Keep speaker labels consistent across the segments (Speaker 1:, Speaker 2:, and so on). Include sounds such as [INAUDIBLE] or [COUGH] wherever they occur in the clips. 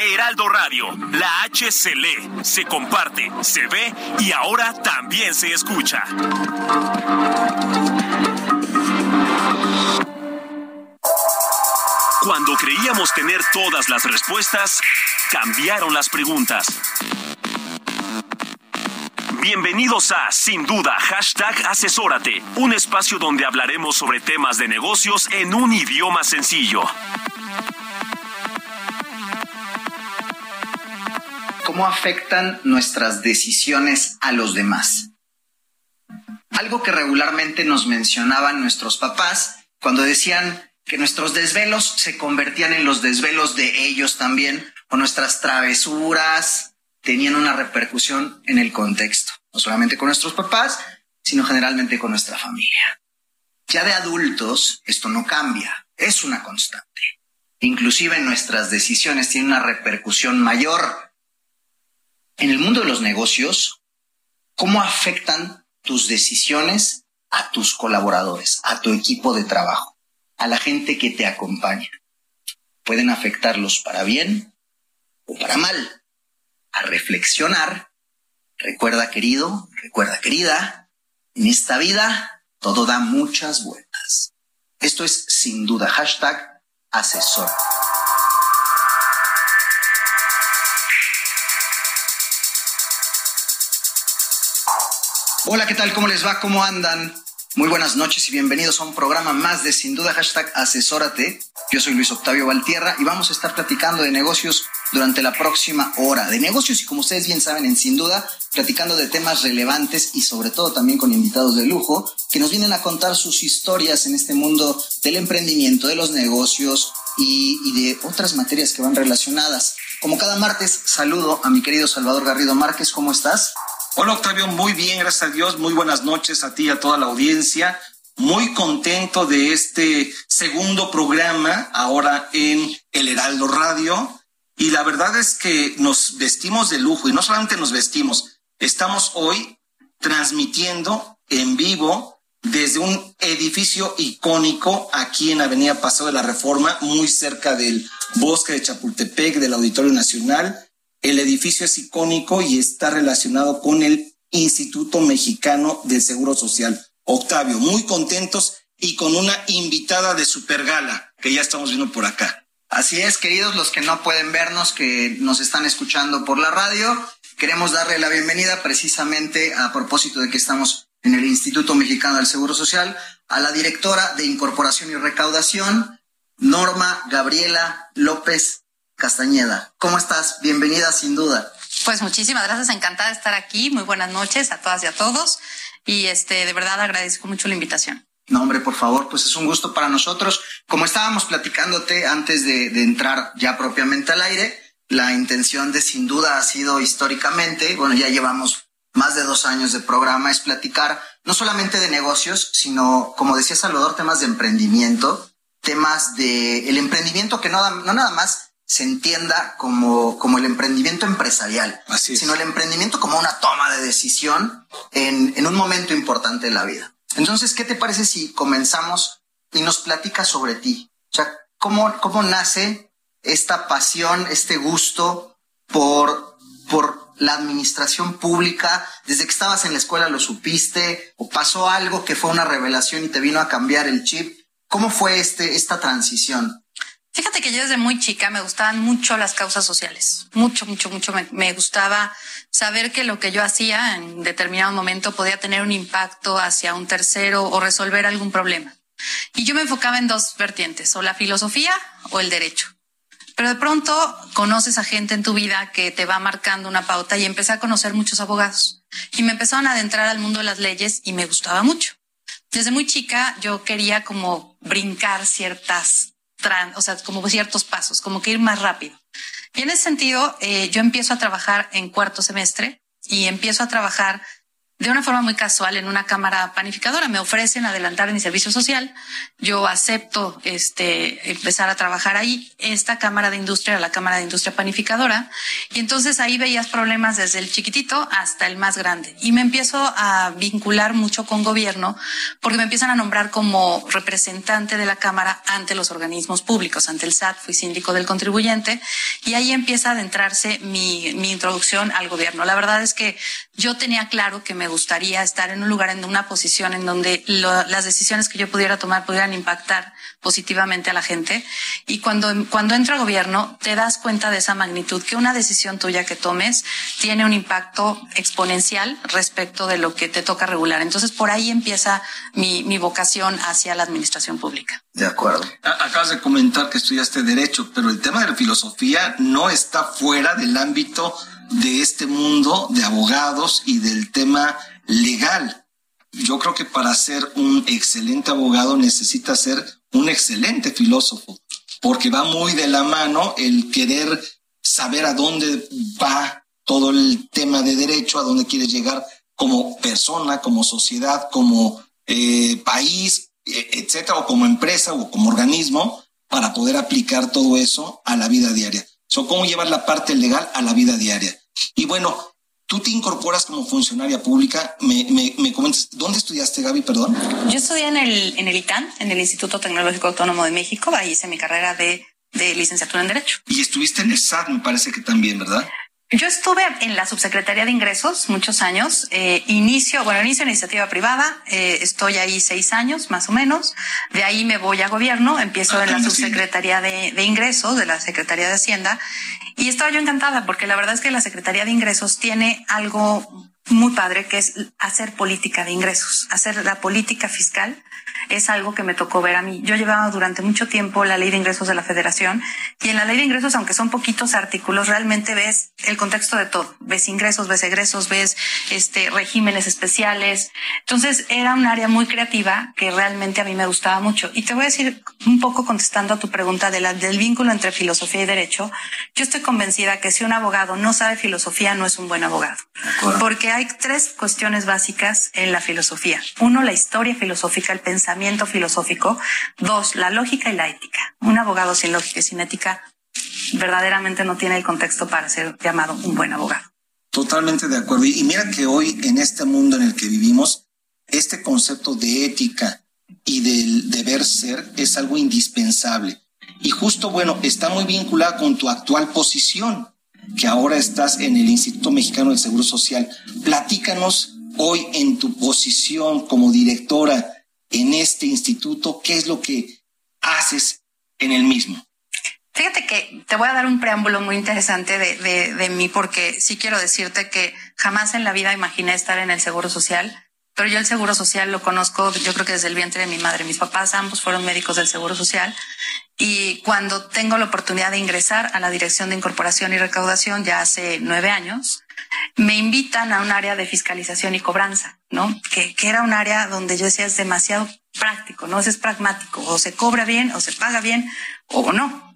Speaker 1: Heraldo Radio, la H se lee, se comparte, se ve y ahora también se escucha. Cuando creíamos tener todas las respuestas, cambiaron las preguntas. Bienvenidos a Sin Duda, hashtag Asesórate, un espacio donde hablaremos sobre temas de negocios en un idioma sencillo.
Speaker 2: ¿Cómo afectan nuestras decisiones a los demás? Algo que regularmente nos mencionaban nuestros papás cuando decían que nuestros desvelos se convertían en los desvelos de ellos también, o nuestras travesuras tenían una repercusión en el contexto, no solamente con nuestros papás, sino generalmente con nuestra familia. Ya de adultos, esto no cambia, es una constante. Inclusive nuestras decisiones tienen una repercusión mayor. En el mundo de los negocios, ¿cómo afectan tus decisiones a tus colaboradores, a tu equipo de trabajo? a la gente que te acompaña. Pueden afectarlos para bien o para mal. A reflexionar. Recuerda, querido, recuerda, querida, en esta vida todo da muchas vueltas. Esto es sin duda hashtag asesor. Hola, ¿qué tal? ¿Cómo les va? ¿Cómo andan? Muy buenas noches y bienvenidos a un programa más de Sin Duda Hashtag Asesórate. Yo soy Luis Octavio Valtierra y vamos a estar platicando de negocios durante la próxima hora. De negocios y como ustedes bien saben, en Sin Duda, platicando de temas relevantes y sobre todo también con invitados de lujo que nos vienen a contar sus historias en este mundo del emprendimiento, de los negocios y, y de otras materias que van relacionadas. Como cada martes, saludo a mi querido Salvador Garrido Márquez. ¿Cómo estás?
Speaker 3: Hola Octavio, muy bien, gracias a Dios. Muy buenas noches a ti y a toda la audiencia. Muy contento de este segundo programa ahora en El Heraldo Radio. Y la verdad es que nos vestimos de lujo y no solamente nos vestimos, estamos hoy transmitiendo en vivo desde un edificio icónico aquí en Avenida Paseo de la Reforma, muy cerca del bosque de Chapultepec, del Auditorio Nacional. El edificio es icónico y está relacionado con el Instituto Mexicano del Seguro Social. Octavio, muy contentos y con una invitada de Supergala que ya estamos viendo por acá.
Speaker 2: Así es, queridos, los que no pueden vernos, que nos están escuchando por la radio, queremos darle la bienvenida precisamente a propósito de que estamos en el Instituto Mexicano del Seguro Social a la directora de Incorporación y Recaudación, Norma Gabriela López Castañeda. ¿Cómo estás? Bienvenida sin duda.
Speaker 4: Pues muchísimas gracias, encantada de estar aquí. Muy buenas noches a todas y a todos. Y este, de verdad agradezco mucho la invitación.
Speaker 2: No, hombre, por favor, pues es un gusto para nosotros. Como estábamos platicándote antes de, de entrar ya propiamente al aire, la intención de sin duda ha sido históricamente, bueno, ya llevamos más de dos años de programa, es platicar no solamente de negocios, sino, como decía Salvador, temas de emprendimiento, temas de el emprendimiento que no, no nada más se entienda como, como el emprendimiento empresarial, sino el emprendimiento como una toma de decisión en, en un momento importante de la vida. Entonces, ¿qué te parece si comenzamos y nos platicas sobre ti? O sea, ¿cómo, cómo nace esta pasión, este gusto por, por la administración pública? ¿Desde que estabas en la escuela lo supiste? ¿O pasó algo que fue una revelación y te vino a cambiar el chip? ¿Cómo fue este, esta transición?
Speaker 4: Fíjate que yo desde muy chica me gustaban mucho las causas sociales, mucho, mucho, mucho. Me, gustaba saber que lo que yo hacía en determinado momento podía tener un impacto hacia un tercero o resolver algún problema. Y yo me enfocaba en dos vertientes, o la filosofía o el derecho. Pero de pronto conoces a gente en tu vida que te va marcando una pauta y empecé a conocer muchos abogados. Y me empezaron a adentrar al mundo de las leyes y me gustaba mucho. desde muy chica yo quería como brincar ciertas, o sea, como ciertos pasos, como que ir más rápido. Y en ese sentido, eh, yo empiezo a trabajar en cuarto semestre y empiezo a trabajar de una forma muy casual en una cámara panificadora. Me ofrecen adelantar mi servicio social. Yo acepto este, empezar a trabajar ahí. Esta cámara de industria era la cámara de industria panificadora. Y entonces ahí veías problemas desde el chiquitito hasta el más grande. Y me empiezo a vincular mucho con gobierno porque me empiezan a nombrar como representante de la cámara ante los organismos públicos, ante el SAT. Fui síndico del contribuyente. Y ahí empieza a adentrarse mi, mi introducción al gobierno. La verdad es que yo tenía claro que me gustaría estar en un lugar, en una posición en donde las decisiones que yo pudiera tomar pudieran impactar positivamente a la gente. Y cuando, cuando entra gobierno, te das cuenta de esa magnitud, que una decisión tuya que tomes tiene un impacto exponencial respecto de lo que te toca regular. Entonces, por ahí empieza mi, mi vocación hacia la administración pública.
Speaker 2: De acuerdo.
Speaker 3: Acabas de comentar que estudiaste Derecho, pero el tema de la filosofía no está fuera del ámbito de este mundo de abogados y del tema legal. Yo creo que para ser un excelente abogado necesita ser un excelente filósofo, porque va muy de la mano el querer saber a dónde va todo el tema de derecho, a dónde quieres llegar como persona, como sociedad, como eh, país, e, etcétera, o como empresa o como organismo, para poder aplicar todo eso a la vida diaria. So, ¿Cómo llevar la parte legal a la vida diaria? Y bueno, tú te incorporas como funcionaria pública. Me, me, me comentas, ¿dónde estudiaste, Gaby? Perdón.
Speaker 4: Yo estudié en el, en el ITAN, en el Instituto Tecnológico Autónomo de México. Ahí hice mi carrera de, de licenciatura en Derecho.
Speaker 3: Y estuviste en el SAT, me parece que también, ¿verdad?
Speaker 4: Yo estuve en la subsecretaría de ingresos muchos años. Eh, inicio, bueno, inicio iniciativa privada. Eh, estoy ahí seis años más o menos. De ahí me voy a gobierno. Empiezo en la subsecretaría de, de, ingresos de la Secretaría de Hacienda. Y estaba yo encantada porque la verdad es que la Secretaría de Ingresos tiene algo muy padre que es hacer política de ingresos, hacer la política fiscal es algo que me tocó ver a mí. Yo llevaba durante mucho tiempo la ley de ingresos de la federación y en la ley de ingresos, aunque son poquitos artículos, realmente ves el contexto de todo. Ves ingresos, ves egresos, ves este regímenes especiales. Entonces era un área muy creativa que realmente a mí me gustaba mucho. Y te voy a decir un poco contestando a tu pregunta de la, del vínculo entre filosofía y derecho. Yo estoy convencida que si un abogado no sabe filosofía, no es un buen abogado. Porque hay tres cuestiones básicas en la filosofía. Uno, la historia filosófica, el pensamiento filosófico. Dos, la lógica y la ética. Un abogado sin lógica y sin ética verdaderamente no tiene el contexto para ser llamado un buen abogado.
Speaker 3: Totalmente de acuerdo. Y mira que hoy en este mundo en el que vivimos, este concepto de ética y del deber ser es algo indispensable. Y justo, bueno, está muy vinculada con tu actual posición, que ahora estás en el Instituto Mexicano del Seguro Social. Platícanos hoy en tu posición como directora en este instituto? ¿Qué es lo que haces en el mismo?
Speaker 4: Fíjate que te voy a dar un preámbulo muy interesante de, de, mí porque sí quiero decirte que jamás en la vida imaginé estar en el Seguro Social, pero yo el Seguro Social lo conozco, yo creo que desde el vientre de mi madre. Mis papás ambos fueron médicos del Seguro Social y cuando tengo la oportunidad de ingresar a la Dirección de Incorporación y Recaudación ya hace nueve años, me invitan a un área de fiscalización y cobranza, ¿no? Que, que era un área donde yo decía es demasiado práctico, ¿no? Es práctico, o se cobra bien, o se paga bien, o no.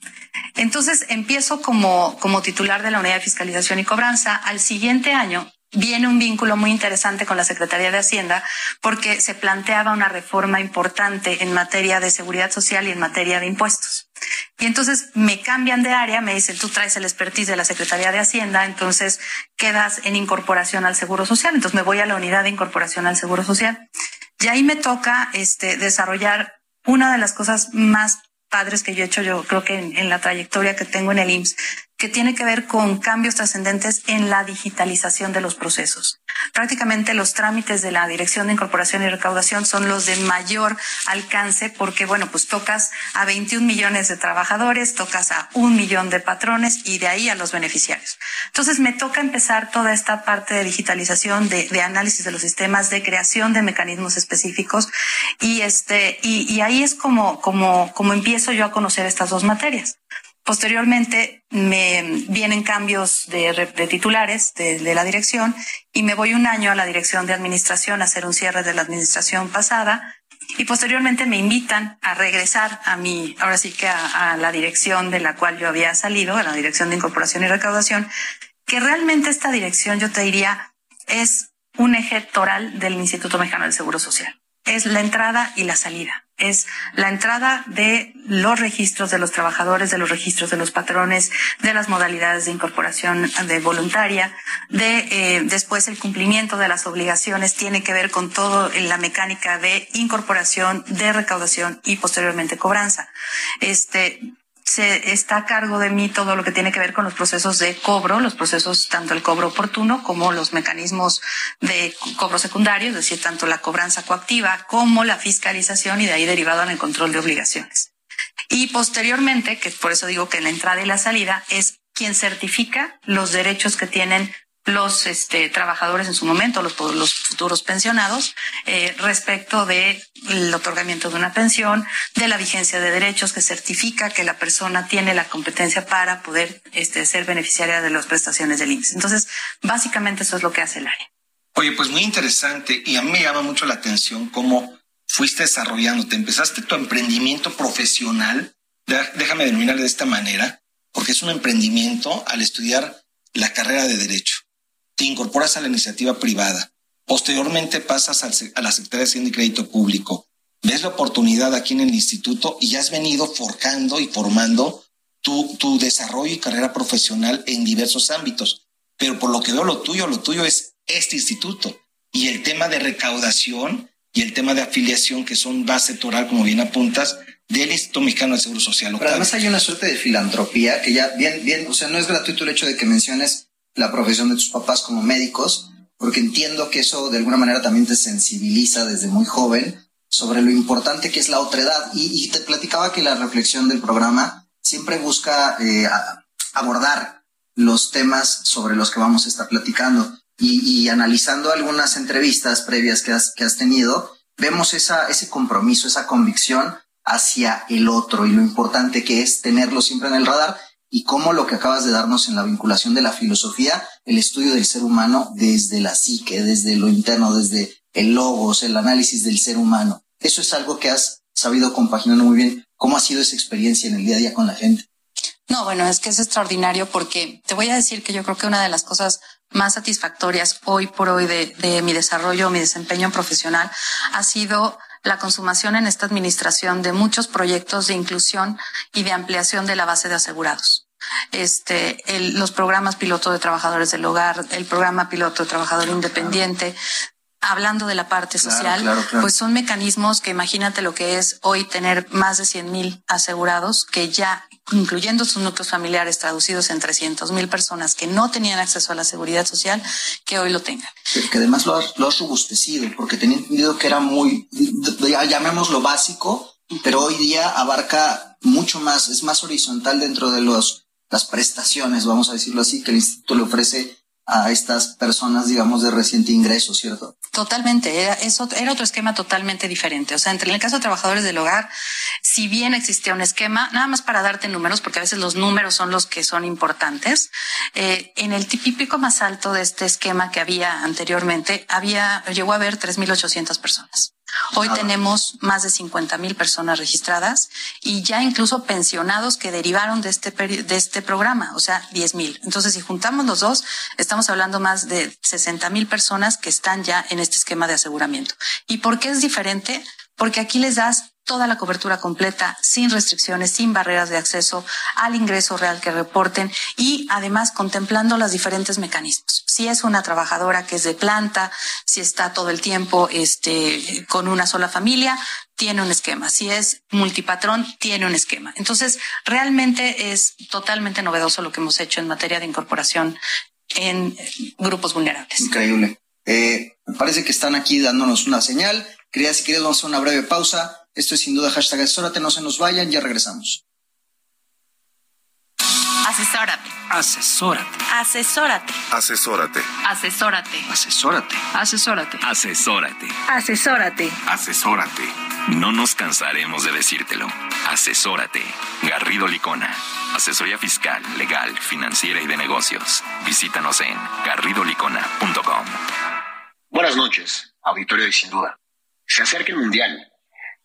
Speaker 4: Entonces empiezo como, como titular de la unidad de fiscalización y cobranza. Al siguiente año viene un vínculo muy interesante con la Secretaría de Hacienda porque se planteaba una reforma importante en materia de seguridad social y en materia de impuestos. Y entonces me cambian de área, me dicen, tú traes el expertise de la Secretaría de Hacienda, entonces quedas en incorporación al Seguro Social. Entonces me voy a la unidad de incorporación al Seguro Social. Y ahí me toca este, desarrollar una de las cosas más padres que yo he hecho, yo creo que en, en la trayectoria que tengo en el IMSS, que tiene que ver con cambios trascendentes en la digitalización de los procesos. Prácticamente los trámites de la Dirección de Incorporación y Recaudación son los de mayor alcance porque, bueno, pues tocas a 21 millones de trabajadores, tocas a un millón de patrones y de ahí a los beneficiarios. Entonces me toca empezar toda esta parte de digitalización, de, análisis de los sistemas, de creación de mecanismos específicos y este, y ahí es como, como, como empiezo yo a conocer estas dos materias. Posteriormente me vienen cambios de, titulares de, de, la dirección y me voy un año a la dirección de administración a hacer un cierre de la administración pasada y posteriormente me invitan a regresar a mi, ahora sí que a, a, la dirección de la cual yo había salido, a la dirección de incorporación y recaudación, que realmente esta dirección, yo te diría, es un eje toral del Instituto Mexicano del Seguro Social. Es la entrada y la salida es la entrada de los registros de los trabajadores, de los registros de los patrones, de las modalidades de incorporación de voluntaria, de eh, después el cumplimiento de las obligaciones tiene que ver con todo la mecánica de incorporación, de recaudación y posteriormente cobranza. Este, se está a cargo de mí todo lo que tiene que ver con los procesos de cobro, los procesos tanto el cobro oportuno como los mecanismos de cobro secundario, es decir, tanto la cobranza coactiva como la fiscalización y de ahí derivado en el control de obligaciones. Y posteriormente, que por eso digo que la entrada y la salida es quien certifica los derechos que tienen los este, trabajadores en su momento, los, futuros pensionados, eh, respecto del otorgamiento de una pensión, de la vigencia de derechos que certifica que la persona tiene la competencia para poder este, ser beneficiaria de las prestaciones del IMSS. Entonces, básicamente eso es lo que hace el área.
Speaker 3: Oye, pues muy interesante y a mí me llama mucho la atención cómo fuiste desarrollándote. Empezaste tu emprendimiento profesional, déjame denominar de esta manera, porque es un emprendimiento al estudiar la carrera de Derecho te incorporas a la iniciativa privada, posteriormente pasas a la Secretaría de Hacienda y Crédito Público, ves la oportunidad aquí en el instituto y has venido forjando y formando tu, tu desarrollo y carrera profesional en diversos ámbitos. Pero por lo que veo lo tuyo, lo tuyo es este instituto y el tema de recaudación y el tema de afiliación que son base toral, como bien apuntas, del Instituto Mexicano del Seguro Social.
Speaker 2: Pero además hay una suerte de filantropía que ya bien, bien, o sea, no es gratuito el hecho de que menciones la profesión de tus papás como médicos, porque entiendo que eso de alguna manera también te sensibiliza desde muy joven sobre lo importante que es la otra edad. Y, te platicaba que la reflexión del programa siempre busca eh, abordar los temas sobre los que vamos a estar platicando. Y, analizando algunas entrevistas previas que has, que has tenido, vemos esa, ese compromiso, esa convicción hacia el otro y lo importante que es tenerlo siempre en el radar y cómo lo que acabas de darnos en la vinculación de la filosofía, el estudio del ser humano desde la psique, desde lo interno, desde el logos, el análisis del ser humano. Eso es algo que has sabido compaginar muy bien. ¿Cómo ha sido esa experiencia en el día a día con la gente?
Speaker 4: No, bueno, es que es extraordinario porque te voy a decir que yo creo que una de las cosas más satisfactorias hoy por hoy de, de mi desarrollo, mi desempeño profesional ha sido la consumación en esta administración de muchos proyectos de inclusión y de ampliación de la base de asegurados. Este, los programas piloto de trabajadores del hogar, el programa piloto de trabajador independiente, hablando de la parte social, pues son mecanismos que imagínate lo que es hoy tener más de 100 mil asegurados que ya incluyendo sus núcleos familiares traducidos en 300 mil personas que no tenían acceso a la seguridad social, que hoy lo tengan.
Speaker 2: Que además lo has, lo porque tenía entendido que era muy, llamémoslo básico, pero hoy día abarca mucho más, es más horizontal dentro de los, las prestaciones, vamos a decirlo así, que el instituto le ofrece a estas personas, digamos, de reciente ingreso, ¿cierto?
Speaker 4: Totalmente, era, eso, era otro esquema totalmente diferente. O sea, entre el caso de trabajadores del hogar, si bien existía un esquema, nada más para darte números, porque a veces los números son los que son importantes, eh, en el típico más alto de este esquema que había anteriormente, había, llegó a haber 3.800 personas. Hoy tenemos más de 50 mil personas registradas y ya incluso pensionados que derivaron de este, de este programa, o sea, 10 mil. Entonces, si juntamos los dos, estamos hablando más de 60 mil personas que están ya en este esquema de aseguramiento. ¿Y por qué es diferente? Porque aquí les das toda la cobertura completa, sin restricciones, sin barreras de acceso al ingreso real que reporten y además contemplando los diferentes mecanismos. Si es una trabajadora que es de planta, si está todo el tiempo este, con una sola familia, tiene un esquema. Si es multipatrón, tiene un esquema. Entonces, realmente es totalmente novedoso lo que hemos hecho en materia de incorporación en grupos vulnerables.
Speaker 2: Increíble. Eh, parece que están aquí dándonos una señal. Quería, si quieres, vamos a hacer una breve pausa. Esto es sin duda hashtag asesórate, no se nos vayan, ya regresamos.
Speaker 5: Asesórate.
Speaker 6: Asesórate.
Speaker 5: Asesórate.
Speaker 6: Asesórate.
Speaker 5: Asesórate.
Speaker 6: Asesórate.
Speaker 5: Asesórate.
Speaker 1: Asesórate.
Speaker 5: Asesórate.
Speaker 1: Asesórate. No nos cansaremos de decírtelo. Asesórate. Garrido Licona. Asesoría fiscal, legal, financiera y de negocios. Visítanos en garridolicona.com.
Speaker 7: Buenas noches, auditorio y sin duda. Se acerca el Mundial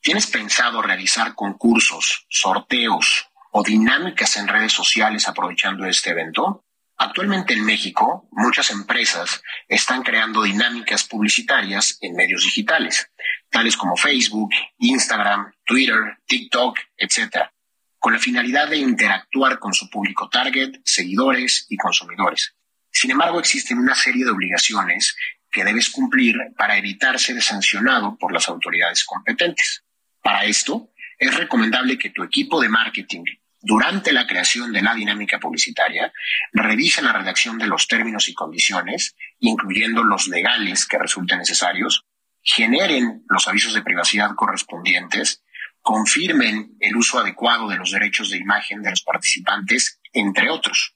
Speaker 7: ¿Tienes pensado realizar concursos, sorteos o dinámicas en redes sociales aprovechando este evento? Actualmente en México, muchas empresas están creando dinámicas publicitarias en medios digitales, tales como Facebook, Instagram, Twitter, TikTok, etc., con la finalidad de interactuar con su público target, seguidores y consumidores. Sin embargo, existen una serie de obligaciones que debes cumplir para evitar ser sancionado por las autoridades competentes. Para esto, es recomendable que tu equipo de marketing, durante la creación de la dinámica publicitaria, revise la redacción de los términos y condiciones, incluyendo los legales que resulten necesarios, generen los avisos de privacidad correspondientes confirmen el uso adecuado de los derechos de imagen de los participantes, entre otros.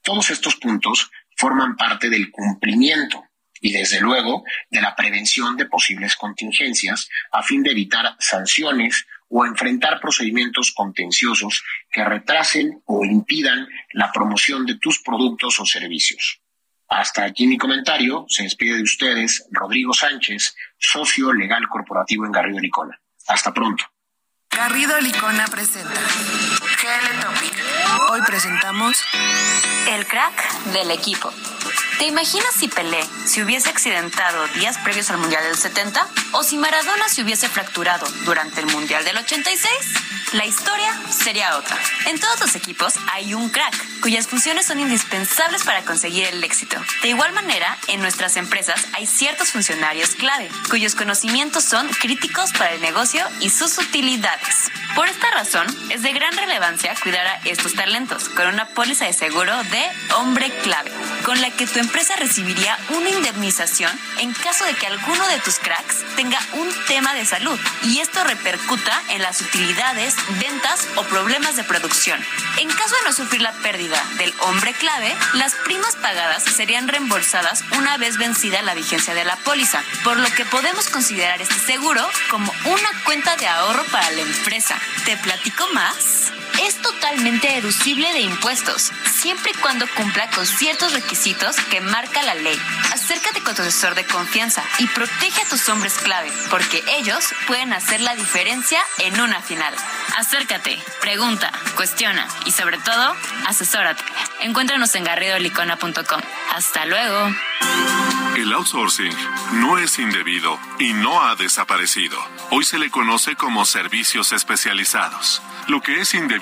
Speaker 7: Todos estos puntos forman parte del cumplimiento y, desde luego, de la prevención de posibles contingencias a fin de evitar sanciones o enfrentar procedimientos contenciosos que retrasen o impidan la promoción de tus productos o servicios. Hasta aquí mi comentario. Se despide de ustedes Rodrigo Sánchez, socio legal corporativo en Garrido Licona. Hasta pronto.
Speaker 8: Garrido Licona presenta GL Topic. Hoy presentamos
Speaker 5: el crack del equipo. ¿Te imaginas si Pelé se hubiese accidentado días previos al Mundial del 70 o si Maradona se hubiese fracturado durante el Mundial del 86? La historia sería otra. En todos los equipos hay un crack cuyas funciones son indispensables para conseguir el éxito. De igual manera, en nuestras empresas hay ciertos funcionarios clave cuyos conocimientos son críticos para el negocio y sus utilidades. Por esta razón, es de gran relevancia cuidar a estos talentos con una póliza de seguro de hombre clave, con la que tu empresa recibiría una indemnización en caso de que alguno de tus cracks tenga un tema de salud y esto repercuta en las utilidades, ventas o problemas de producción. En caso de no sufrir la pérdida del hombre clave, las primas pagadas serían reembolsadas una vez vencida la vigencia de la póliza, por lo que podemos considerar este seguro como una cuenta de ahorro para la empresa. ¿Te platico más? Es totalmente deducible de impuestos, siempre y cuando cumpla con ciertos requisitos que marca la ley. Acércate con tu asesor de confianza y protege a tus hombres clave, porque ellos pueden hacer la diferencia en una final. Acércate, pregunta, cuestiona y sobre todo, asesórate. Encuéntranos en garridolicona.com. Hasta luego.
Speaker 9: El outsourcing no es indebido y no ha desaparecido. Hoy se le conoce como servicios especializados. Lo que es indebido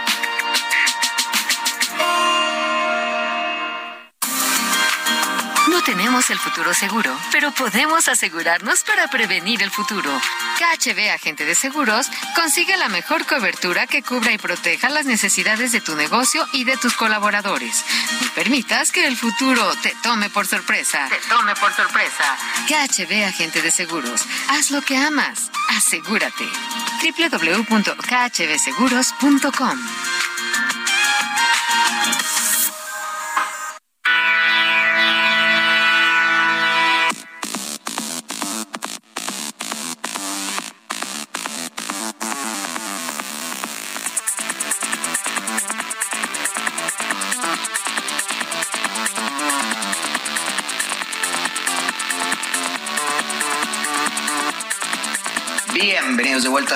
Speaker 10: No tenemos el futuro seguro, pero podemos asegurarnos para prevenir el futuro. KHB Agente de Seguros consigue la mejor cobertura que cubra y proteja las necesidades de tu negocio y de tus colaboradores. No permitas que el futuro te tome por sorpresa.
Speaker 5: Te tome por sorpresa.
Speaker 10: KHB Agente de Seguros. Haz lo que amas. Asegúrate. www.khbseguros.com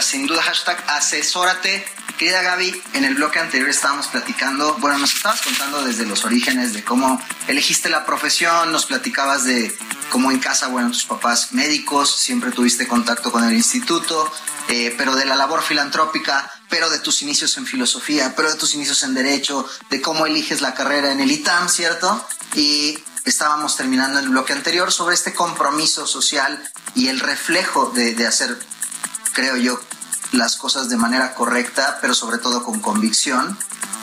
Speaker 2: Sin duda, hashtag asesórate. Querida Gaby, en el bloque anterior estábamos platicando, bueno, nos estabas contando desde los orígenes de cómo elegiste la profesión, nos platicabas de cómo en casa, bueno, tus papás médicos, siempre tuviste contacto con el instituto, eh, pero de la labor filantrópica, pero de tus inicios en filosofía, pero de tus inicios en derecho, de cómo eliges la carrera en el ITAM, ¿cierto? Y estábamos terminando el bloque anterior sobre este compromiso social y el reflejo de, de hacer creo yo, las cosas de manera correcta, pero sobre todo con convicción.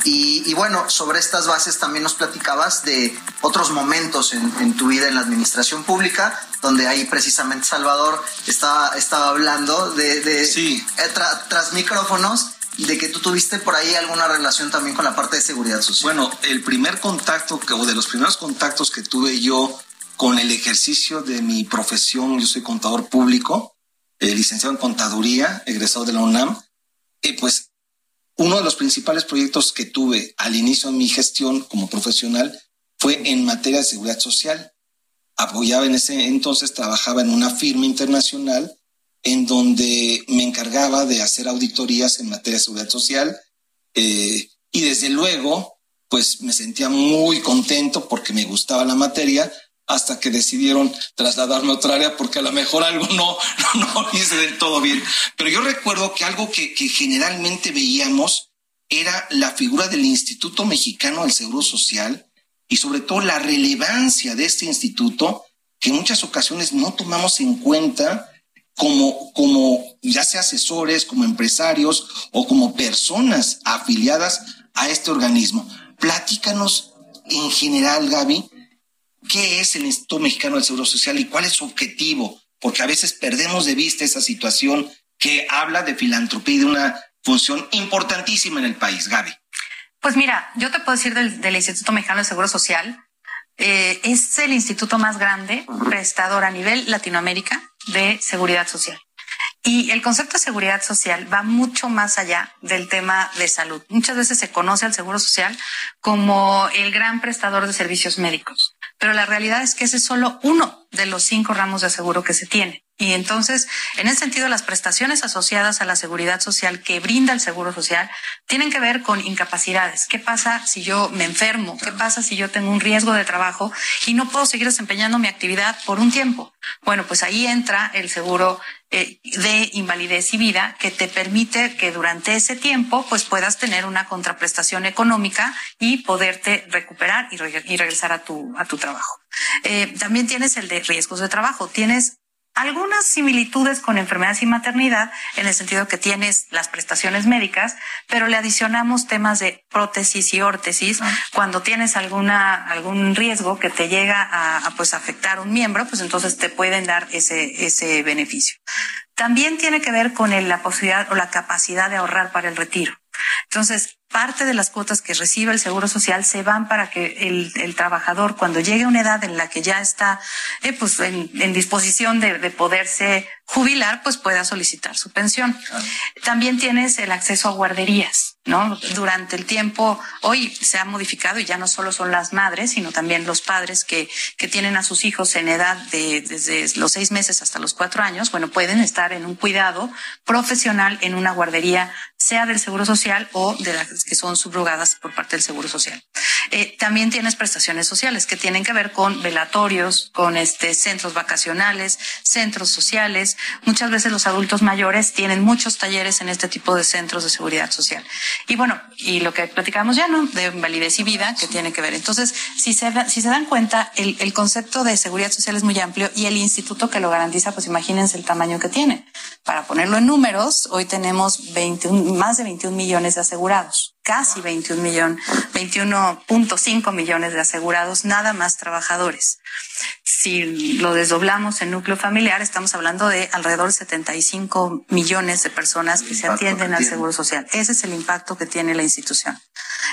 Speaker 2: Y, bueno, sobre estas bases también nos platicabas de otros momentos en, tu vida en la administración pública, donde ahí precisamente Salvador estaba, estaba hablando de,
Speaker 3: sí.
Speaker 2: Eh, tras micrófonos de que tú tuviste por ahí alguna relación también con la parte de seguridad social.
Speaker 3: Bueno, el primer contacto, o de los primeros contactos que tuve yo con el ejercicio de mi profesión, yo soy contador público, eh, licenciado en contaduría, egresado de la UNAM, y pues uno de los principales proyectos que tuve al inicio de mi gestión como profesional fue en materia de seguridad social. Apoyaba en ese entonces, trabajaba en una firma internacional en donde me encargaba de hacer auditorías en materia de seguridad social eh, y desde luego, pues me sentía muy contento porque me gustaba la materia hasta que decidieron trasladarme a otra área porque a lo mejor algo no, [LAUGHS] no, hice del todo bien. Pero yo recuerdo que algo que, que generalmente veíamos era la figura del Instituto Mexicano del Seguro Social y sobre todo la relevancia de este instituto que en muchas ocasiones no tomamos en cuenta como, como ya sea asesores, como empresarios o como personas afiliadas a este organismo. Platícanos en general, Gaby, qué es el Instituto Mexicano del Seguro Social y cuál es su objetivo, porque a veces perdemos de vista esa situación que habla de filantropía y de una función importantísima en el país, Gaby.
Speaker 4: Pues mira, yo te puedo decir del, Instituto Mexicano del Seguro Social, eh, es el instituto más grande prestador a nivel Latinoamérica de seguridad social. Y el concepto de seguridad social va mucho más allá del tema de salud. Muchas veces se conoce al seguro social como el gran prestador de servicios médicos, pero la realidad es que ese es solo uno de los cinco ramos de seguro que se tiene. Y entonces, en ese sentido, las prestaciones asociadas a la seguridad social que brinda el Seguro Social tienen que ver con incapacidades. ¿Qué pasa si yo me enfermo? ¿Qué pasa si yo tengo un riesgo de trabajo y no puedo seguir desempeñando mi actividad por un tiempo? Bueno, pues ahí entra el seguro eh, de invalidez y vida que te permite que durante ese tiempo pues puedas tener una contraprestación económica y poderte recuperar y, regresar a tu, a tu trabajo. Eh, también tienes el de riesgos de trabajo. Tienes algunas similitudes con enfermedades y maternidad en el sentido que tienes las prestaciones médicas, pero le adicionamos temas de prótesis y órtesis. Ah. Cuando tienes alguna, algún riesgo que te llega a, pues afectar un miembro, pues entonces te pueden dar ese, ese beneficio. También tiene que ver con la posibilidad o la capacidad de ahorrar para el retiro. Entonces, parte de las cuotas que recibe el Seguro Social se van para que el, trabajador, cuando llegue a una edad en la que ya está eh, pues en, disposición de, de, poderse jubilar, pues pueda solicitar su pensión. También tienes el acceso a guarderías, ¿no? Durante el tiempo, hoy se ha modificado y ya no solo son las madres, sino también los padres que, que tienen a sus hijos en edad de desde los seis meses hasta los cuatro años, bueno, pueden estar en un cuidado profesional en una guardería, sea del Seguro Social o de las que son subrogadas por parte del Seguro Social. Eh, también tienes prestaciones sociales que tienen que ver con velatorios, con este centros vacacionales, centros sociales, Muchas veces los adultos mayores tienen muchos talleres en este tipo de centros de seguridad social. Y bueno, y lo que platicamos ya, ¿no? De validez y vida, que tiene que ver. Entonces, si se, si se dan cuenta, el, el concepto de seguridad social es muy amplio y el instituto que lo garantiza, pues imagínense el tamaño que tiene. Para ponerlo en números, hoy tenemos 21, más de 21 millones de asegurados casi 21 millones, 21.5 millones de asegurados, nada más trabajadores. Si lo desdoblamos en núcleo familiar, estamos hablando de alrededor de 75 millones de personas que se atienden al seguro social. Ese es el impacto que tiene la institución.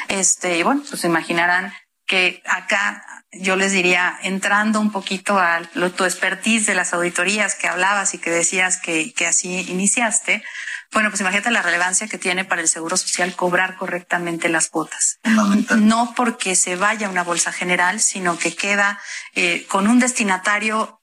Speaker 4: Este, y bueno, pues imaginarán que acá yo les diría, entrando un poquito a tu expertise de las auditorías que hablabas y que decías que, que así iniciaste, bueno, pues imagínate la relevancia que tiene para el Seguro Social cobrar correctamente las cuotas. No porque se vaya a una bolsa general, sino que queda eh, con un destinatario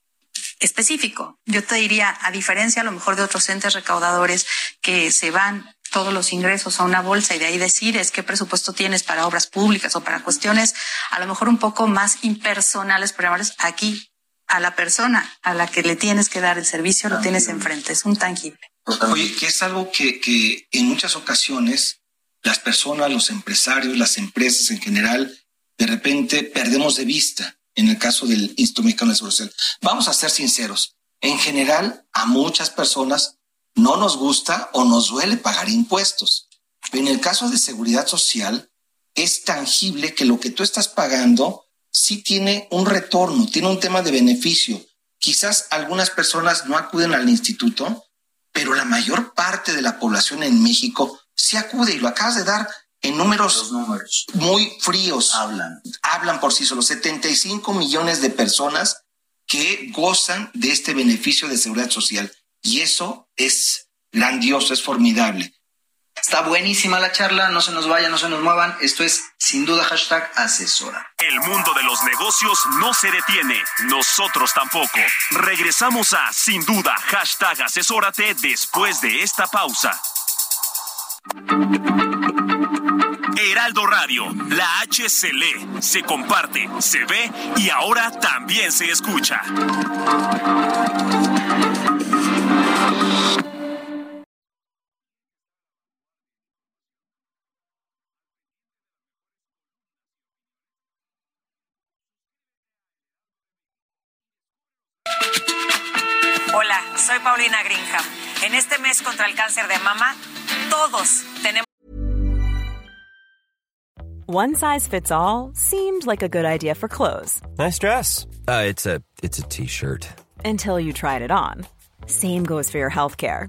Speaker 4: específico. Yo te diría, a diferencia a lo mejor de otros entes recaudadores que se van todos los ingresos a una bolsa y de ahí decides qué presupuesto tienes para obras públicas o para cuestiones a lo mejor un poco más impersonales, pero aquí a la persona a la que le tienes que dar el servicio lo tienes enfrente, es un tangible.
Speaker 3: Oye, que es algo que, que en muchas ocasiones las personas, los empresarios, las empresas en general, de repente perdemos de vista en el caso del Instituto Mexicano de Seguridad Social. Vamos a ser sinceros. En general, a muchas personas no nos gusta o nos duele pagar impuestos. Pero en el caso de seguridad social, es tangible que lo que tú estás pagando sí tiene un retorno, tiene un tema de beneficio. Quizás algunas personas no acuden al instituto, pero la mayor parte de la población en México sí acude y lo acabas de dar en números, números. muy fríos.
Speaker 2: Hablan.
Speaker 3: Hablan por sí solos. 75 millones de personas que gozan de este beneficio de seguridad social. Y eso es grandioso, es formidable.
Speaker 2: Está buenísima la charla, no se nos vayan, no se nos muevan. Esto es sin duda hashtag asesora.
Speaker 11: El mundo de los negocios no se detiene, nosotros tampoco. Regresamos a sin duda hashtag asesórate después de esta pausa. Heraldo Radio, la H se lee, se comparte, se ve y ahora también se escucha.
Speaker 12: Paulina Greenham. En este mes contra el cáncer de mama, todos tenemos.
Speaker 13: One size fits all seemed like a good idea for clothes.
Speaker 14: Nice dress. Uh, it's a it's a t-shirt.
Speaker 13: Until you tried it on. Same goes for your healthcare.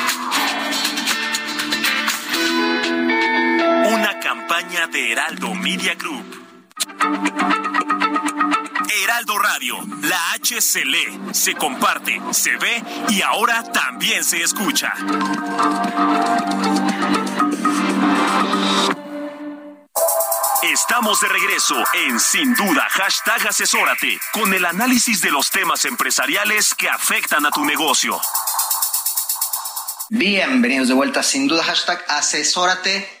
Speaker 11: Una campaña de Heraldo Media Group. Heraldo Radio, la H se lee, se comparte, se ve y ahora también se escucha. Estamos de regreso en Sin Duda, hashtag asesórate, con el análisis de los temas empresariales que afectan a tu negocio.
Speaker 2: Bienvenidos de vuelta, sin duda, hashtag asesórate.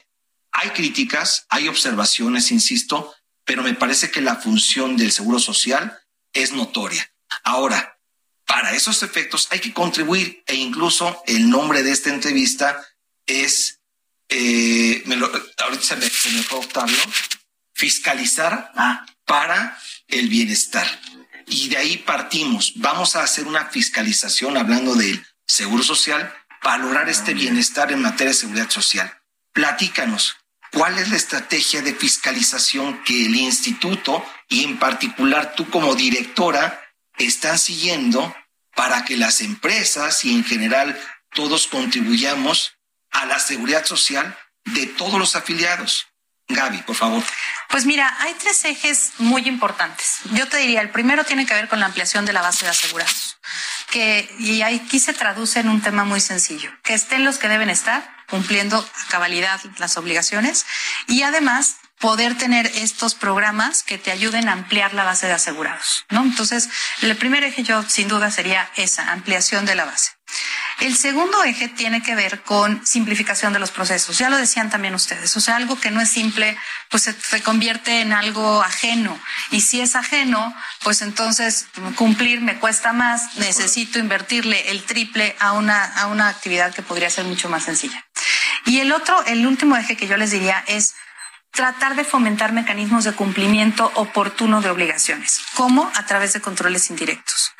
Speaker 3: Hay críticas, hay observaciones, insisto, pero me parece que la función del seguro social es notoria. Ahora, para esos efectos hay que contribuir e incluso el nombre de esta entrevista es, eh, me lo, ahorita se me, fue Octavio, fiscalizar ah. para el bienestar. Y de ahí partimos. Vamos a hacer una fiscalización hablando del seguro social para lograr este bienestar en materia de seguridad social. Platícanos, ¿Cuál es la estrategia de fiscalización que el instituto y en particular tú como directora están siguiendo para que las empresas y en general todos contribuyamos a la seguridad social de todos los afiliados? Gaby, por favor.
Speaker 4: Pues mira, hay tres ejes muy importantes. Yo te diría, el primero tiene que ver con la ampliación de la base de asegurados, que y aquí se traduce en un tema muy sencillo, que estén los que deben estar cumpliendo a cabalidad las obligaciones y además poder tener estos programas que te ayuden a ampliar la base de asegurados, ¿no? Entonces, el primer eje yo sin duda sería esa, ampliación de la base. El segundo eje tiene que ver con simplificación de los procesos. Ya lo decían también ustedes. O sea, algo que no es simple, pues se, convierte en algo ajeno. Y si es ajeno, pues entonces cumplir me cuesta más. Necesito invertirle el triple a una, a una actividad que podría ser mucho más sencilla. Y el otro, el último eje que yo les diría es tratar de fomentar mecanismos de cumplimiento oportuno de obligaciones. ¿Cómo? A través de controles indirectos.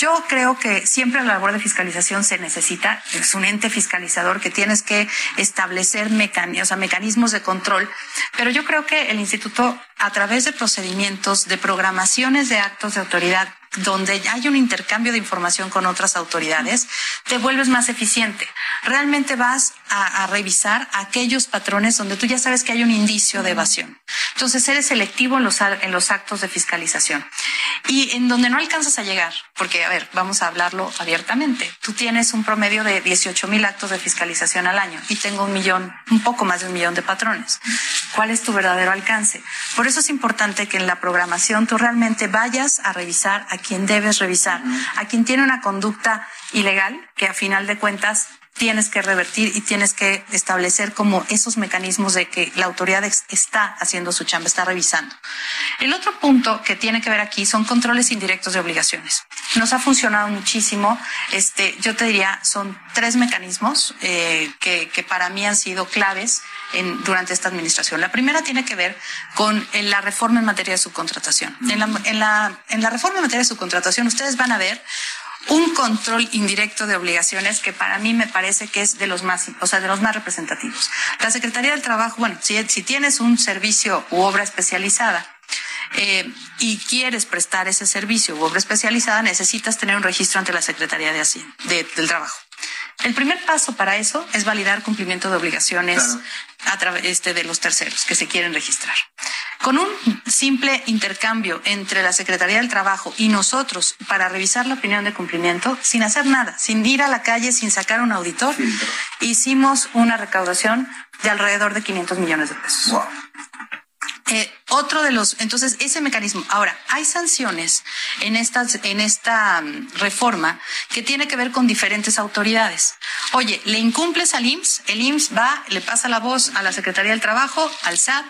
Speaker 4: Yo creo que siempre la labor de fiscalización se necesita, es un ente fiscalizador que tienes que establecer mecanismos, mecanismos de control, pero yo creo que el instituto, a través de procedimientos, de programaciones de actos de autoridad donde hay un intercambio de información con otras autoridades, te vuelves más eficiente. Realmente vas a, revisar aquellos patrones donde tú ya sabes que hay un indicio de evasión. Entonces eres selectivo en los, en los actos de fiscalización. Y en donde no alcanzas a llegar, porque, a ver, vamos a hablarlo abiertamente. Tú tienes un promedio de 18 mil actos de fiscalización al año y tengo un millón, un poco más de un millón de patrones. ¿Cuál es tu verdadero alcance? Por eso es importante que en la programación tú realmente vayas a revisar a quien debes revisar, a quien tiene una conducta ilegal que a final de cuentas tienes que revertir y tienes que establecer como esos mecanismos de que la autoridad está haciendo su chamba, está revisando. El otro punto que tiene que ver aquí son controles indirectos de obligaciones. Nos ha funcionado muchísimo. Este, yo te diría, son tres mecanismos eh, que, para mí han sido claves durante esta administración. La primera tiene que ver con la reforma en materia de subcontratación. En la, en, la, en la reforma en materia de subcontratación, ustedes van a ver un control indirecto de obligaciones que para mí me parece que es de los más, o sea, de los más representativos. La Secretaría del Trabajo, bueno, si, si tienes un servicio u obra especializada, eh, y quieres prestar ese servicio u obra especializada, necesitas tener un registro ante la Secretaría de, de del Trabajo. El primer paso para eso es validar cumplimiento de obligaciones a través este, de los terceros que se quieren registrar. Con un simple intercambio entre la Secretaría del Trabajo y nosotros para revisar la opinión de cumplimiento, sin hacer nada, sin ir a la calle, sin sacar un auditor, hicimos una recaudación de alrededor de 500 millones de pesos. Eh, otro de los, entonces, ese mecanismo. Ahora, hay sanciones en, estas, en esta mm, reforma que tiene que ver con diferentes autoridades. Oye, le incumples al IMSS, el IMSS va, le pasa la voz a la Secretaría del Trabajo, al SAT.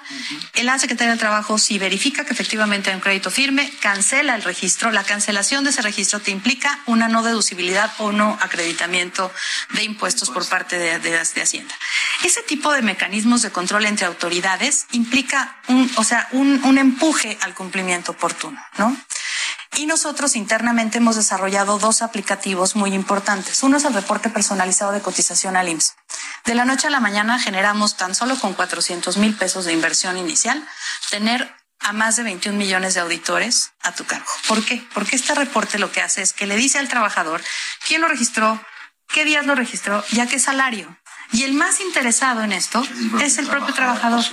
Speaker 4: La Secretaría del Trabajo, si verifica que efectivamente hay un crédito firme, cancela el registro. La cancelación de ese registro te implica una no deducibilidad o no acreditamiento de impuestos por parte de, de, de Hacienda. Ese tipo de mecanismos de control entre autoridades implica un, o sea, un, empuje al cumplimiento oportuno, ¿no? Y nosotros internamente hemos desarrollado dos aplicativos muy importantes. Uno es el reporte personalizado de cotización al IMSS. De la noche a la mañana generamos tan solo con 400 mil pesos de inversión inicial tener a más de 21 millones de auditores a tu cargo. ¿Por qué? Porque este reporte lo que hace es que le dice al trabajador quién lo registró, qué días lo registró ya qué salario. Y el más interesado en esto es el propio trabajador.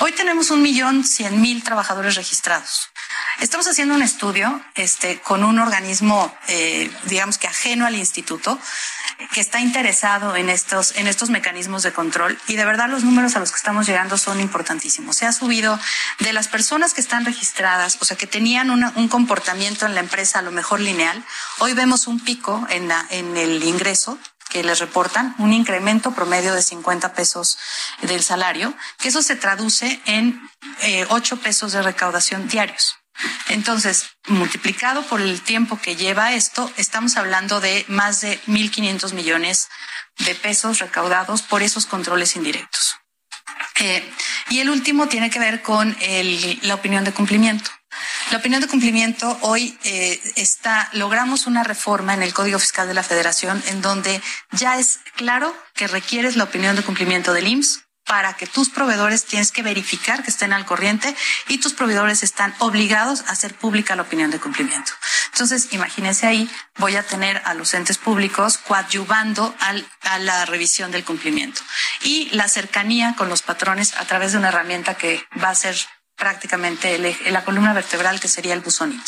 Speaker 4: Hoy tenemos un millón cien mil trabajadores registrados. Estamos haciendo un estudio este, con un organismo, eh, digamos que ajeno al instituto, que está interesado en estos, en estos mecanismos de control y de verdad los números a los que estamos llegando son importantísimos. Se ha subido de las personas que están registradas, o sea, que tenían un comportamiento en la empresa a lo mejor lineal, hoy vemos un pico en, la, en el ingreso que les reportan un incremento promedio de 50 pesos del salario, que eso se traduce en eh, 8 pesos de recaudación diarios. Entonces, multiplicado por el tiempo que lleva esto, estamos hablando de más de 1.500 millones de pesos recaudados por esos controles indirectos. Eh, y el último tiene que ver con la opinión de cumplimiento. La opinión de cumplimiento hoy eh, está, logramos una reforma en el Código Fiscal de la Federación en donde ya es claro que requieres la opinión de cumplimiento del IMSS para que tus proveedores tienes que verificar que estén al corriente y tus proveedores están obligados a hacer pública la opinión de cumplimiento. Entonces, imagínense ahí, voy a tener a los entes públicos coadyuvando a la revisión del cumplimiento y la cercanía con los patrones a través de una herramienta que va a ser prácticamente la columna vertebral que sería el buzón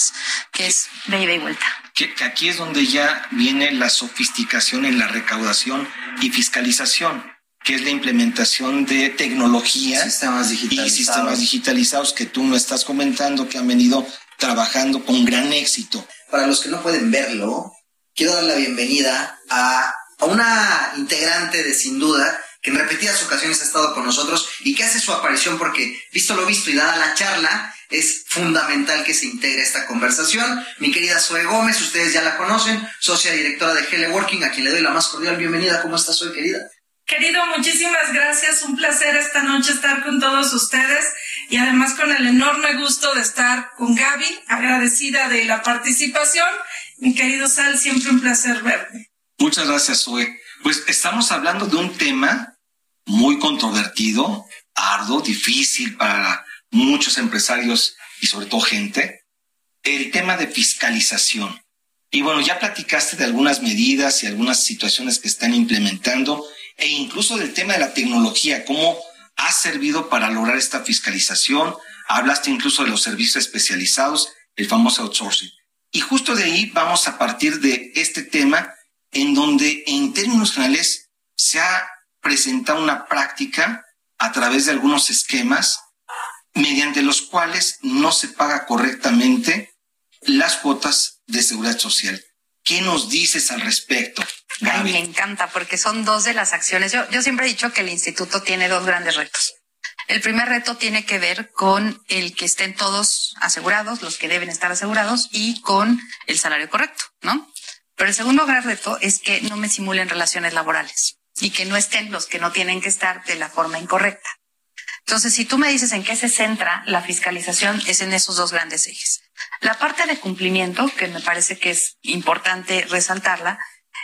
Speaker 4: que es de ida y vuelta.
Speaker 3: Que, aquí es donde ya viene la sofisticación en la recaudación y fiscalización, que es la implementación de tecnología
Speaker 2: sistemas
Speaker 3: y sistemas digitalizados que tú me estás comentando que han venido trabajando con gran éxito.
Speaker 2: Para los que no pueden verlo, quiero dar la bienvenida a, a una integrante de Sin Duda, que en repetidas ocasiones ha estado con nosotros y que hace su aparición porque, visto lo visto y dada la charla, es fundamental que se integre esta conversación. Mi querida Zoe Gómez, ustedes ya la conocen, socia directora de Teleworking, a quien le doy la más cordial bienvenida. ¿Cómo estás hoy, querida?
Speaker 15: Querido, muchísimas gracias. Un placer esta noche estar con todos ustedes y además con el enorme gusto de estar con Gaby, agradecida de la participación. Mi querido Sal, siempre un placer verte.
Speaker 3: Muchas gracias, Zoe. Pues estamos hablando de un tema muy controvertido, arduo, difícil para muchos empresarios y sobre todo gente, el tema de fiscalización. Y bueno, ya platicaste de algunas medidas y algunas situaciones que están implementando e incluso del tema de la tecnología, cómo ha servido para lograr esta fiscalización. Hablaste incluso de los servicios especializados, el famoso outsourcing. Y justo de ahí vamos a partir de este tema en donde en términos generales se ha presentado una práctica a través de algunos esquemas mediante los cuales no se paga correctamente las cuotas de seguridad social. ¿Qué nos dices al respecto?
Speaker 4: Ay, me encanta porque son dos de las acciones. Yo, yo siempre he dicho que el instituto tiene dos grandes retos. El primer reto tiene que ver con el que estén todos asegurados, los que deben estar asegurados, y con el salario correcto, ¿no? Pero el segundo gran reto es que no me simulen relaciones laborales y que no estén los que no tienen que estar de la forma incorrecta. Entonces, si tú me dices en qué se centra la fiscalización, es en esos dos grandes ejes. La parte de cumplimiento, que me parece que es importante resaltarla,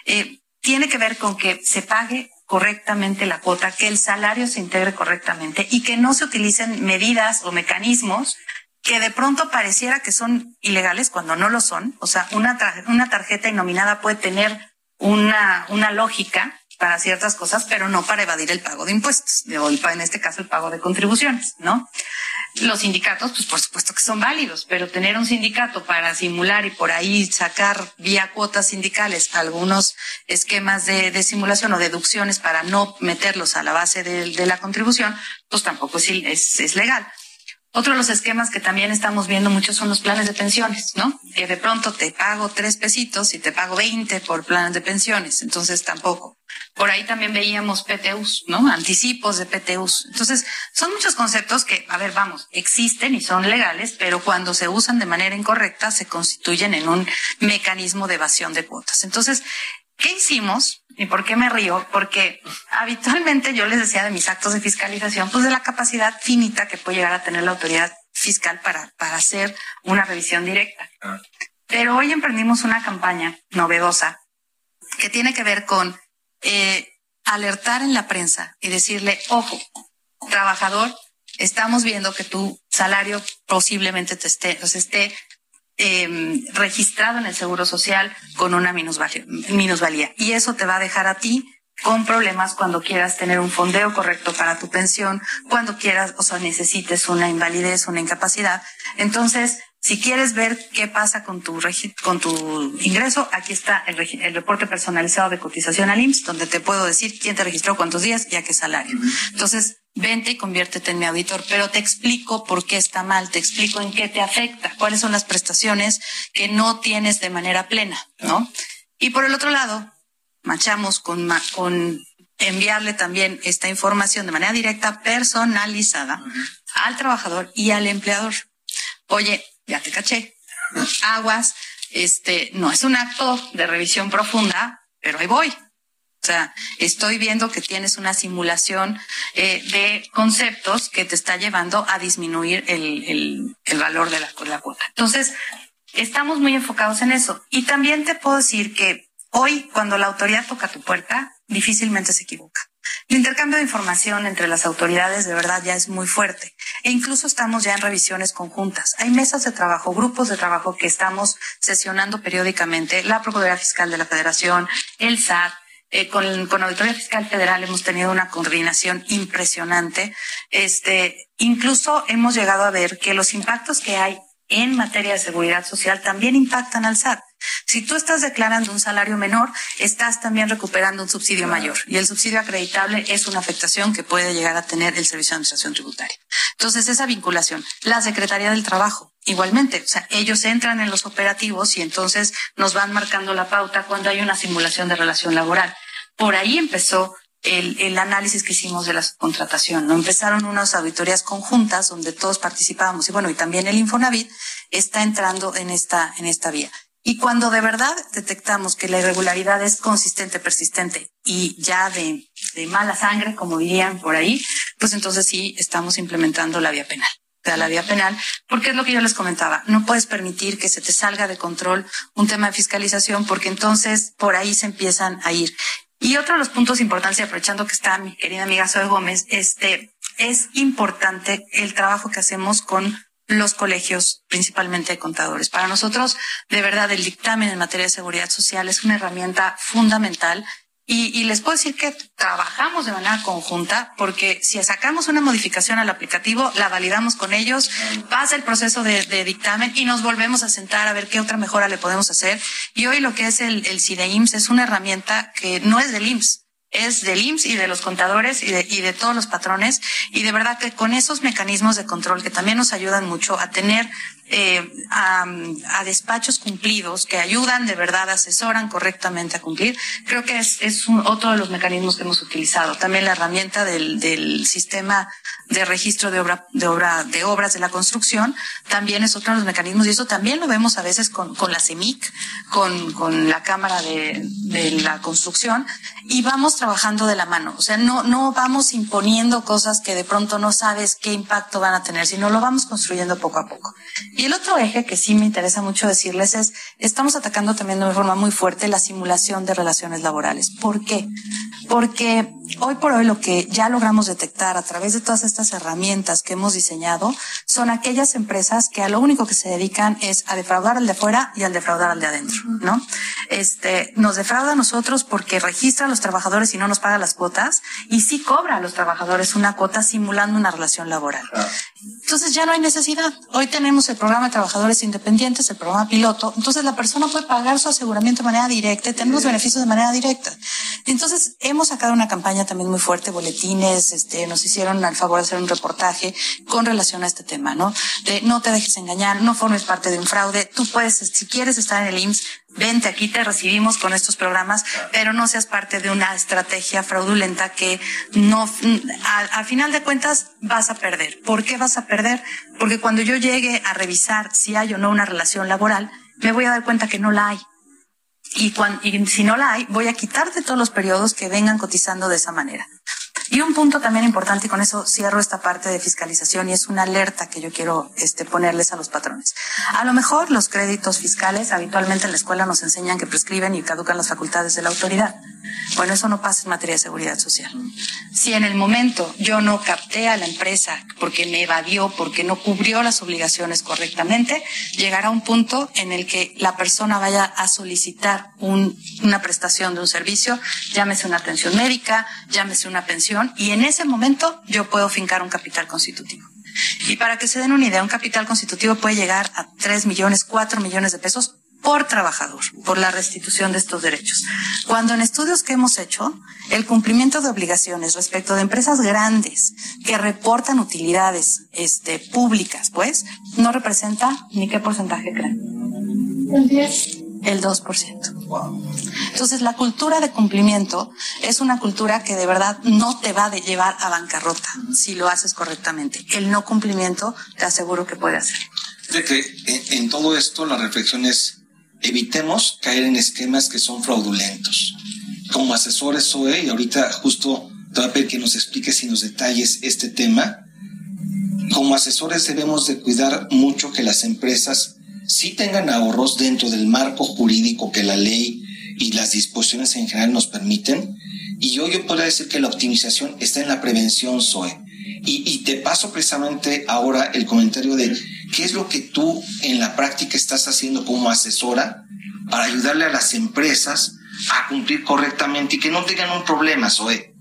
Speaker 4: eh, tiene que ver con que se pague correctamente la cuota, que el salario se integre correctamente y que no se utilicen medidas o mecanismos que de pronto pareciera que son ilegales cuando no lo son. O sea, una, una tarjeta innominada puede tener una, una lógica, para ciertas cosas, pero no para evadir el pago de impuestos, o en este caso el pago de contribuciones, ¿no? Los sindicatos, pues por supuesto que son válidos, pero tener un sindicato para simular y por ahí sacar vía cuotas sindicales algunos esquemas de, simulación o deducciones para no meterlos a la base de, la contribución, pues tampoco es, es legal. Otro de los esquemas que también estamos viendo mucho son los planes de pensiones, ¿no? Que de pronto te pago tres pesitos y te pago veinte por planes de pensiones, entonces tampoco. Por ahí también veíamos PTUs, ¿no? Anticipos de PTUs. Entonces, son muchos conceptos que, a ver, vamos, existen y son legales, pero cuando se usan de manera incorrecta se constituyen en un mecanismo de evasión de cuotas. Entonces, ¿qué hicimos? ¿Y por qué me río? Porque habitualmente yo les decía de mis actos de fiscalización, pues de la capacidad finita que puede llegar a tener la autoridad fiscal para, para hacer una revisión directa. Ah. Pero hoy emprendimos una campaña novedosa que tiene que ver con eh, alertar en la prensa y decirle, ojo, trabajador, estamos viendo que tu salario posiblemente te esté, esté eh, registrado en el Seguro Social con una minusvalía. Y eso te va a dejar a ti con problemas cuando quieras tener un fondeo correcto para tu pensión, cuando quieras, o sea, necesites una invalidez, una incapacidad. Entonces, si quieres ver qué pasa con tu, con tu ingreso, aquí está el, el, reporte personalizado de cotización al IMSS, donde te puedo decir quién te registró, cuántos días y a qué salario. Entonces, vente y conviértete en mi auditor, pero te explico por qué está mal, te explico en qué te afecta, cuáles son las prestaciones que no tienes de manera plena, ¿no? Y por el otro lado, machamos con, con enviarle también esta información de manera directa, personalizada, al trabajador y al empleador. Oye, ya te caché. Aguas, este, no es un acto de revisión profunda, pero ahí voy. O sea, estoy viendo que tienes una simulación eh, de conceptos que te está llevando a disminuir el, el, valor de la, la cuota. Entonces, estamos muy enfocados en eso. Y también te puedo decir que hoy, cuando la autoridad toca tu puerta, difícilmente se equivoca. El intercambio de información entre las autoridades de verdad ya es muy fuerte e incluso estamos ya en revisiones conjuntas. Hay mesas de trabajo, grupos de trabajo que estamos sesionando periódicamente, la Procuraduría Fiscal de la Federación, el SAT, eh, con, con Auditoría Fiscal Federal hemos tenido una coordinación impresionante. Este, incluso hemos llegado a ver que los impactos que hay en materia de seguridad social también impactan al SAT. Si tú estás declarando un salario menor, estás también recuperando un subsidio mayor y el subsidio acreditable es una afectación que puede llegar a tener el Servicio de Administración Tributaria. Entonces, esa vinculación, la Secretaría del Trabajo, igualmente, o sea, ellos entran en los operativos y entonces nos van marcando la pauta cuando hay una simulación de relación laboral. Por ahí empezó el, el, análisis que hicimos de la contratación. ¿no? Empezaron unas auditorías conjuntas donde todos participábamos y bueno, y también el Infonavit está entrando en esta, en esta vía. Y cuando de verdad detectamos que la irregularidad es consistente, persistente y ya de, de mala sangre, como dirían por ahí, pues entonces sí estamos implementando la vía penal la vía penal, porque es lo que yo les comentaba, no puedes permitir que se te salga de control un tema de fiscalización, porque entonces por ahí se empiezan a ir. Y otro de los puntos importantes, aprovechando que está mi querida amiga Zoe Gómez, este, es importante el trabajo que hacemos con los colegios, principalmente de contadores. Para nosotros, de verdad, el dictamen en materia de seguridad social es una herramienta fundamental y, les puedo decir que trabajamos de manera conjunta porque si sacamos una modificación al aplicativo, la validamos con ellos, pasa el proceso de, dictamen y nos volvemos a sentar a ver qué otra mejora le podemos hacer. Y hoy lo que es el, el CIDEIMS es una herramienta que no es del IMSS es del IMSS y de los contadores y de, y de todos los patrones. Y de verdad que con esos mecanismos de control que también nos ayudan mucho a tener eh, a, despachos cumplidos que ayudan de verdad, asesoran correctamente a cumplir, creo que es, es otro de los mecanismos que hemos utilizado. También la herramienta del, sistema de registro de obra, de obra, de obras de la construcción, también es otro de los mecanismos, y eso también lo vemos a veces con, con la CEMIC, con, con la Cámara de, la Construcción, y vamos trabajando de la mano. O sea, no, no vamos imponiendo cosas que de pronto no sabes qué impacto van a tener, sino lo vamos construyendo poco a poco. El otro eje que sí me interesa mucho decirles es, estamos atacando también de una forma muy fuerte la simulación de relaciones laborales. ¿Por qué? Porque hoy por hoy lo que ya logramos detectar a través de todas estas herramientas que hemos diseñado son aquellas empresas que a lo único que se dedican es a defraudar al de afuera y al defraudar al de adentro, ¿no? Este, nos defrauda a nosotros porque registra a los trabajadores y no nos paga las cuotas y sí cobra a los trabajadores una cuota simulando una relación laboral. Entonces ya no hay necesidad. Hoy tenemos el programa de trabajadores independientes, el programa piloto. Entonces la persona puede pagar su aseguramiento de manera directa y tener los beneficios de manera directa. Entonces hemos sacado una campaña también muy fuerte, boletines, este, nos hicieron al favor de hacer un reportaje con relación a este tema, ¿no? De no te dejes engañar, no formes parte de un fraude. Tú puedes, si quieres estar en el IMSS, vente aquí, te recibimos con estos programas, pero no seas parte de una estrategia fraudulenta que no, al, final de cuentas vas a perder. ¿Por qué vas a perder? Porque cuando yo llegue a revisar si hay o no una relación laboral, me voy a dar cuenta que no la hay. Y, cuando, y si no la hay, voy a quitarte todos los periodos que vengan cotizando de esa manera. Y un punto también importante, y con eso cierro esta parte de fiscalización, y es una alerta que yo quiero este, ponerles a los patrones. A lo mejor los créditos fiscales habitualmente en la escuela nos enseñan que prescriben y caducan las facultades de la autoridad. Bueno, eso no pasa en materia de seguridad social. Si en el momento yo no capté a la empresa porque me evadió, porque no cubrió las obligaciones correctamente, llegará un punto en el que la persona vaya a solicitar un, una prestación de un servicio, llámese una atención médica, llámese una pensión, y en ese momento yo puedo fincar un capital constitutivo. Y para que se den una idea, un capital constitutivo puede llegar a 3 millones, 4 millones de pesos por trabajador, por la restitución de estos derechos. Cuando en estudios que hemos hecho, el cumplimiento de obligaciones respecto de empresas grandes que reportan utilidades este, públicas, pues, no representa ni qué porcentaje creen. El 10 el 2%. Entonces, la cultura de cumplimiento es una cultura que de verdad no te va a llevar a bancarrota si lo haces correctamente. El no cumplimiento te aseguro que puede hacer.
Speaker 3: De que en, todo esto la reflexión es evitemos caer en esquemas que son fraudulentos. Como asesores SOE, y ahorita justo te voy a pedir que nos expliques y nos detalles este tema, como asesores debemos de cuidar mucho que las empresas sí tengan ahorros dentro del marco jurídico que la ley y las disposiciones en general nos permiten. Y yo, yo podría decir que la optimización está en la prevención, Zoe. Y, y te paso precisamente ahora el comentario de qué es lo que tú en la práctica estás haciendo como asesora para ayudarle a las empresas a cumplir correctamente y que no tengan un problema, Zoe.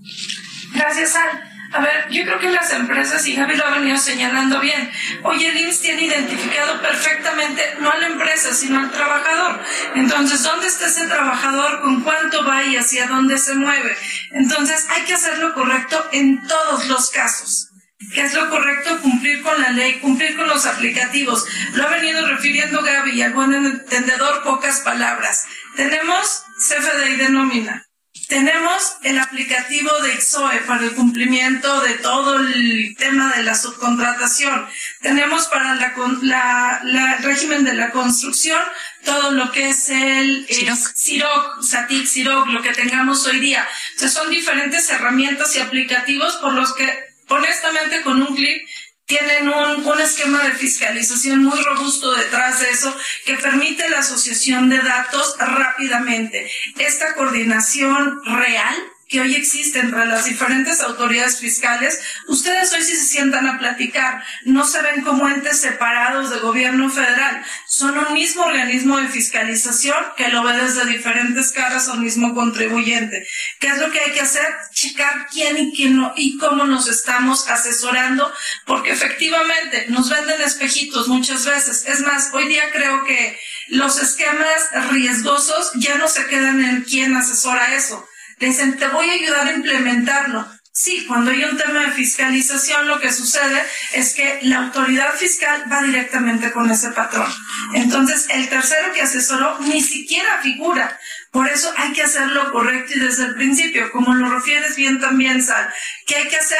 Speaker 15: Gracias, Al. A ver, yo creo que las empresas, y Javi lo ha venido señalando bien, hoy el IMSS tiene identificado perfectamente no a la empresa, sino al trabajador. Entonces, ¿dónde está ese trabajador? ¿Con cuánto va y hacia dónde se mueve? Entonces, hay que hacer lo correcto en todos los casos. ¿Qué es lo correcto? Cumplir con la ley, cumplir con los aplicativos. Lo ha venido refiriendo Gaby y al buen entendedor pocas palabras. Tenemos CFDI de nómina tenemos el aplicativo de XOE para el cumplimiento de todo el tema de la subcontratación. Tenemos para la, el régimen de la construcción todo lo que es el CIROC, SATIC, CIROC, lo que tengamos hoy día. Entonces son diferentes herramientas y aplicativos por los que honestamente con un clic tienen un, un, esquema de fiscalización muy robusto detrás de eso que permite la asociación de datos rápidamente. Esta coordinación real que hoy existe entre las diferentes autoridades fiscales, ustedes hoy sí se sientan a platicar, no se ven como entes separados del gobierno federal, son un mismo organismo de fiscalización que lo ve desde diferentes caras al mismo contribuyente. ¿Qué es lo que hay que hacer? Checar quién y quién no y cómo nos estamos asesorando, porque efectivamente nos venden espejitos muchas veces. Es más, hoy día creo que los esquemas riesgosos ya no se quedan en quién asesora eso dicen, te voy a ayudar a implementarlo. Sí, cuando hay un tema de fiscalización, lo que sucede es que la autoridad fiscal va directamente con ese patrón. Entonces, el tercero que asesoró ni siquiera figura. Por eso hay que hacerlo correcto y desde el principio, como lo refieres bien también, Sal, que hay que hacer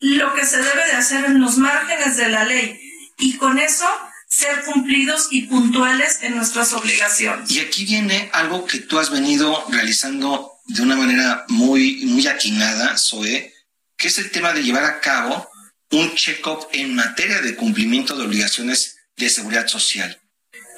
Speaker 15: lo que se debe de hacer en los márgenes de la ley. Y con eso ser cumplidos y puntuales en nuestras obligaciones.
Speaker 3: Y aquí viene algo que tú has venido realizando de una manera muy, muy aquinada, Zoe, que es el tema de llevar a cabo un check-up en materia de cumplimiento de obligaciones de seguridad social.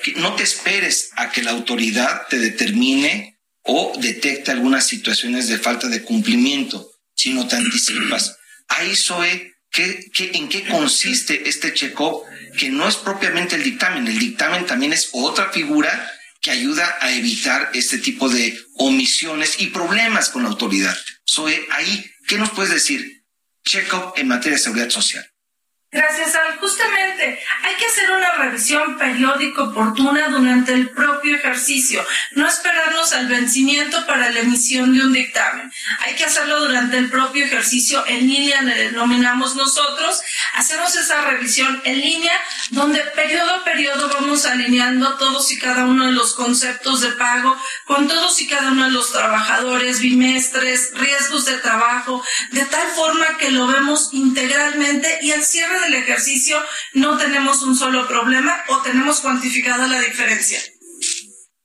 Speaker 3: Que no te esperes a que la autoridad te determine o detecte algunas situaciones de falta de cumplimiento, sino te anticipas. Ahí, Zoe, ¿qué, qué, en qué consiste este check-up? Que no es propiamente el dictamen, el dictamen también es otra figura que ayuda a evitar este tipo de omisiones y problemas con la autoridad. Zoe, ahí, ¿qué nos puedes decir? Check-up en materia de seguridad social.
Speaker 15: Gracias, Al. Justamente, hay que hacer una revisión periódica oportuna durante el propio ejercicio, no esperarnos al vencimiento para la emisión de un dictamen. Hay que hacerlo durante el propio ejercicio en línea, le denominamos nosotros. Hacemos esa revisión en línea, donde periodo a periodo vamos alineando todos y cada uno de los conceptos de pago con todos y cada uno de los trabajadores, bimestres, riesgos de trabajo, de tal forma que lo vemos integralmente y al cierre del ejercicio no tenemos un solo problema o tenemos cuantificada la diferencia.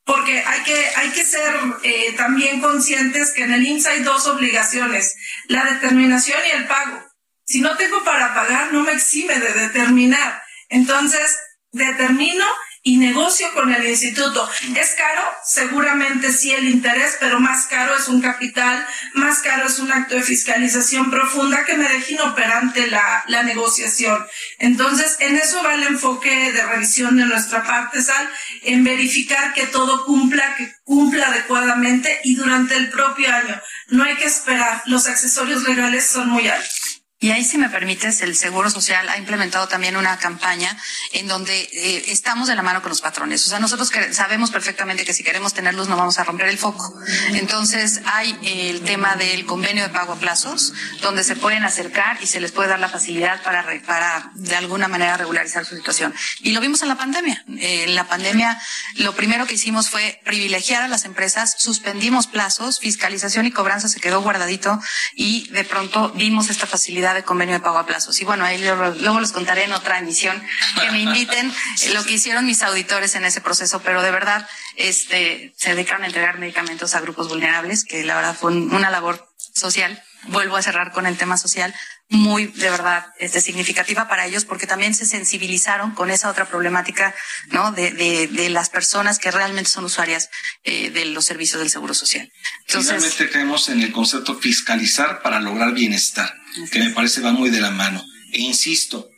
Speaker 15: Porque hay que, hay que ser eh, también conscientes que en el INSA hay dos obligaciones, la determinación y el pago. Si no tengo para pagar, no me exime de determinar. Entonces, determino y negocio con el instituto. ¿Es caro? Seguramente sí el interés, pero más caro es un capital, más caro es un acto de fiscalización profunda que me deje inoperante la, la negociación. Entonces, en eso va el enfoque de revisión de nuestra parte, Sal, en verificar que todo cumpla, que cumpla adecuadamente y durante el propio año. No hay que esperar, los accesorios legales son muy altos.
Speaker 4: Y ahí, si me permites, el Seguro Social ha implementado también una campaña en donde eh, estamos de la mano con los patrones. O sea, nosotros sabemos perfectamente que si queremos tenerlos no vamos a romper el foco. Entonces, hay el tema del convenio de pago a plazos, donde se pueden acercar y se les puede dar la facilidad para, para de alguna manera regularizar su situación. Y lo vimos en la pandemia. Eh, en la pandemia, lo primero que hicimos fue privilegiar a las empresas, suspendimos plazos, fiscalización y cobranza se quedó guardadito y de pronto dimos esta facilidad de convenio de pago a plazos. Y bueno, ahí luego, les contaré en otra emisión que me inviten [LAUGHS] lo que hicieron mis auditores en ese proceso, pero de verdad este, se dedicaron a entregar medicamentos a grupos vulnerables, que la verdad fue una labor social. Vuelvo a cerrar con el tema social, muy de verdad este, significativa para ellos porque también se sensibilizaron con esa otra problemática no de, de, de las personas que realmente son usuarias eh, de los servicios del seguro social.
Speaker 3: Entonces, Finalmente creemos en el concepto fiscalizar para lograr bienestar, que me parece va muy de la mano. E insisto,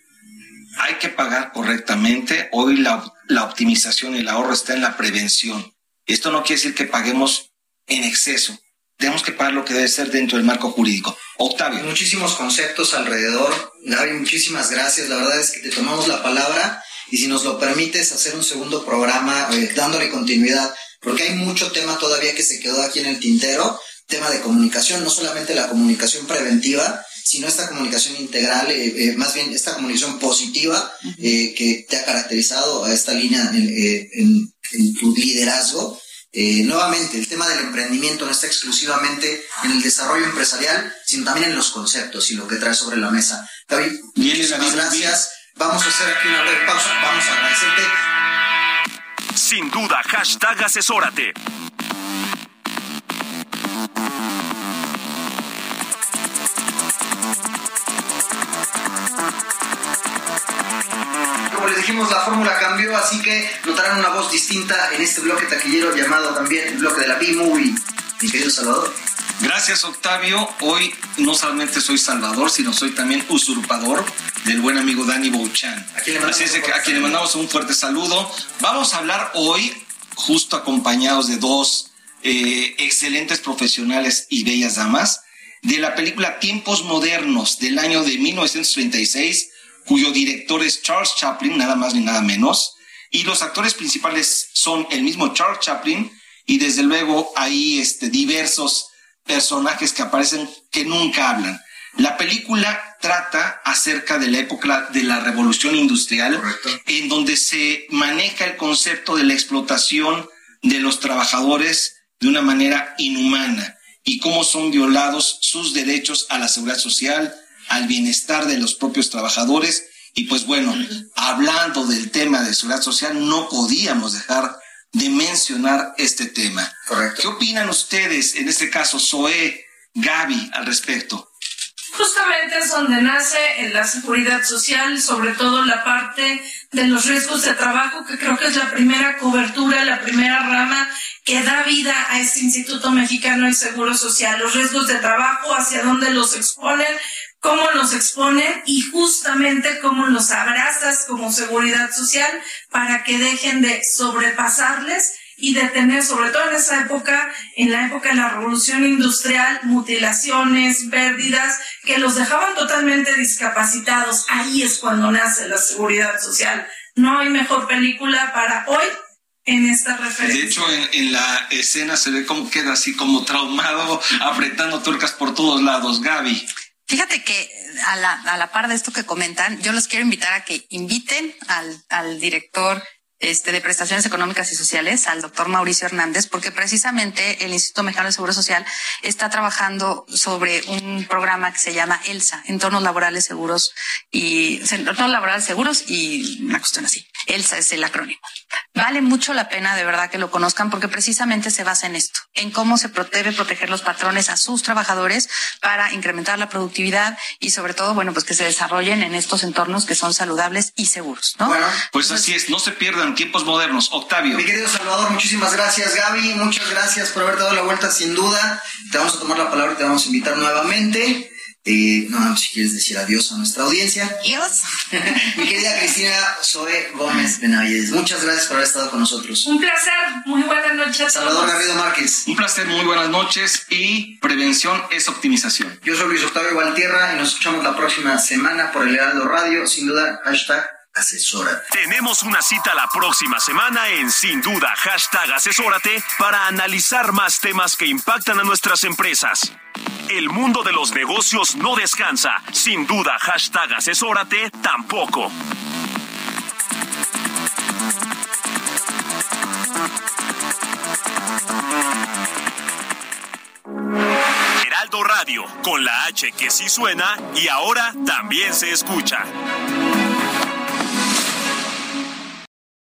Speaker 3: hay que pagar correctamente. Hoy la, la optimización y el ahorro está en la prevención. Esto no quiere decir que paguemos en exceso tenemos que pagar lo que debe ser dentro del marco jurídico. Octavio.
Speaker 2: Muchísimos conceptos alrededor. Gaby, muchísimas gracias. La verdad es que te tomamos la palabra y si nos lo permites hacer un segundo programa eh, dándole continuidad, porque hay mucho tema todavía que se quedó aquí en el tintero, tema de comunicación, no solamente la comunicación preventiva, sino esta comunicación integral, eh, eh, más bien esta comunicación positiva que te ha caracterizado a esta línea en, en tu liderazgo eh, nuevamente, el tema del emprendimiento no está exclusivamente en el desarrollo empresarial, sino también en los conceptos y lo que trae sobre la mesa. David, muchísimas gracias. Vamos a hacer aquí una breve pausa. Vamos a agradecerte.
Speaker 11: Sin duda, hashtag asesórate.
Speaker 2: Dijimos, la fórmula cambió, así que notarán una voz distinta en este bloque taquillero llamado también el bloque de la B-Movie. Mi querido Salvador.
Speaker 3: Gracias, Octavio. Hoy no solamente soy salvador, sino soy también usurpador del buen amigo Dani Bouchan. Así es que a quien le mandamos un fuerte saludo. Vamos a hablar hoy, justo acompañados de dos eh, excelentes profesionales y bellas damas, de la película Tiempos Modernos del año de 1936, cuyo director es Charles Chaplin, nada más ni nada menos. Y los actores principales son el mismo Charles Chaplin y desde luego hay este, diversos personajes que aparecen que nunca hablan. La película trata acerca de la época de la revolución industrial, en donde se maneja el concepto de la explotación de los trabajadores de una manera inhumana y cómo son violados sus derechos a la seguridad social, al bienestar de los propios trabajadores. Y pues bueno, hablando del tema de seguridad social, no podíamos dejar de mencionar este tema. Correcto. ¿Qué opinan ustedes, en este caso, Zoe, Gaby, al respecto?
Speaker 15: Justamente es donde nace en la seguridad social, sobre todo la parte de los riesgos de trabajo, que creo que es la primera cobertura, la primera rama que da vida a este Instituto Mexicano del Seguro Social. Los riesgos de trabajo, hacia dónde los exponen, cómo los exponen y justamente cómo los abrazas como seguridad social para que dejen de sobrepasarles y de tener, sobre todo en esa época, en la época de la revolución industrial, mutilaciones, pérdidas, que los dejaban totalmente discapacitados. Ahí es cuando nace la seguridad social. No hay mejor película para hoy en esta referencia.
Speaker 3: De hecho, en, en, la escena se ve como queda así como traumado, apretando tuercas por todos lados. Gaby.
Speaker 4: Fíjate que a la, a la par de esto que comentan, yo los quiero invitar a que inviten al, al director este, de prestaciones económicas y sociales, al doctor Mauricio Hernández, porque precisamente el Instituto Mexicano de Seguro Social está trabajando sobre un programa que se llama ELSA, Entornos Laborales Seguros y Entornos Laborales Seguros y una cuestión así. ELSA es el acrónimo. Vale mucho la pena de verdad que lo conozcan porque precisamente se basa en esto, en cómo se debe proteger los patrones a sus trabajadores para incrementar la productividad y sobre todo, bueno, pues que se desarrollen en estos entornos que son saludables y seguros, ¿no?
Speaker 3: Bueno, pues así es, no se pierdan tiempos modernos. Octavio.
Speaker 2: Mi querido Salvador, muchísimas gracias, Gaby, muchas gracias por haber dado la vuelta sin duda. Te vamos a tomar la palabra y te vamos a invitar nuevamente. Eh, no, si quieres decir adiós a nuestra audiencia.
Speaker 4: Adiós. [LAUGHS]
Speaker 2: Mi querida Cristina Zoe Gómez Benavides, muchas gracias por haber estado con nosotros.
Speaker 15: Un placer, muy buenas noches.
Speaker 2: Salvador Garrido Márquez.
Speaker 3: Un placer, muy buenas noches y prevención es optimización.
Speaker 2: Yo soy Luis Octavio Valtierra y nos escuchamos la próxima semana por el Heraldo Radio, sin duda, hashtag
Speaker 11: Tenemos una cita la próxima semana en Sin Duda, hashtag asesórate, para analizar más temas que impactan a nuestras empresas. El mundo de los negocios no descansa. Sin duda, hashtag asesórate tampoco. Heraldo Radio, con la H que sí suena y ahora también se escucha.